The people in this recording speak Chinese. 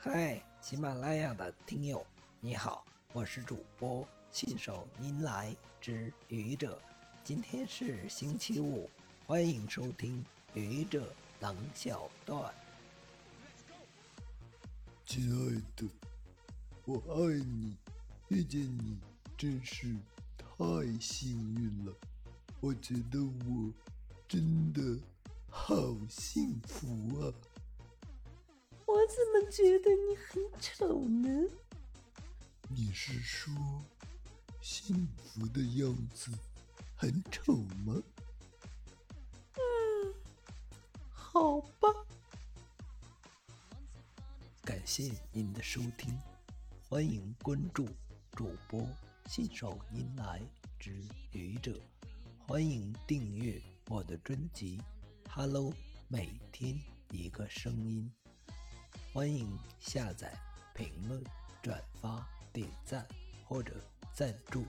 嗨，喜马拉雅的听友，你好，我是主播信手拈来之愚者。今天是星期五，欢迎收听愚者冷小段。亲爱的，我爱你，遇见你真是太幸运了。我觉得我真的好幸福啊！我怎么觉得你很丑呢？你是说幸福的样子很丑吗？嗯，好吧。感谢您的收听，欢迎关注主播信手拈来之愚者，欢迎订阅我的专辑《Hello》，每天一个声音。欢迎下载、评论、转发、点赞或者赞助。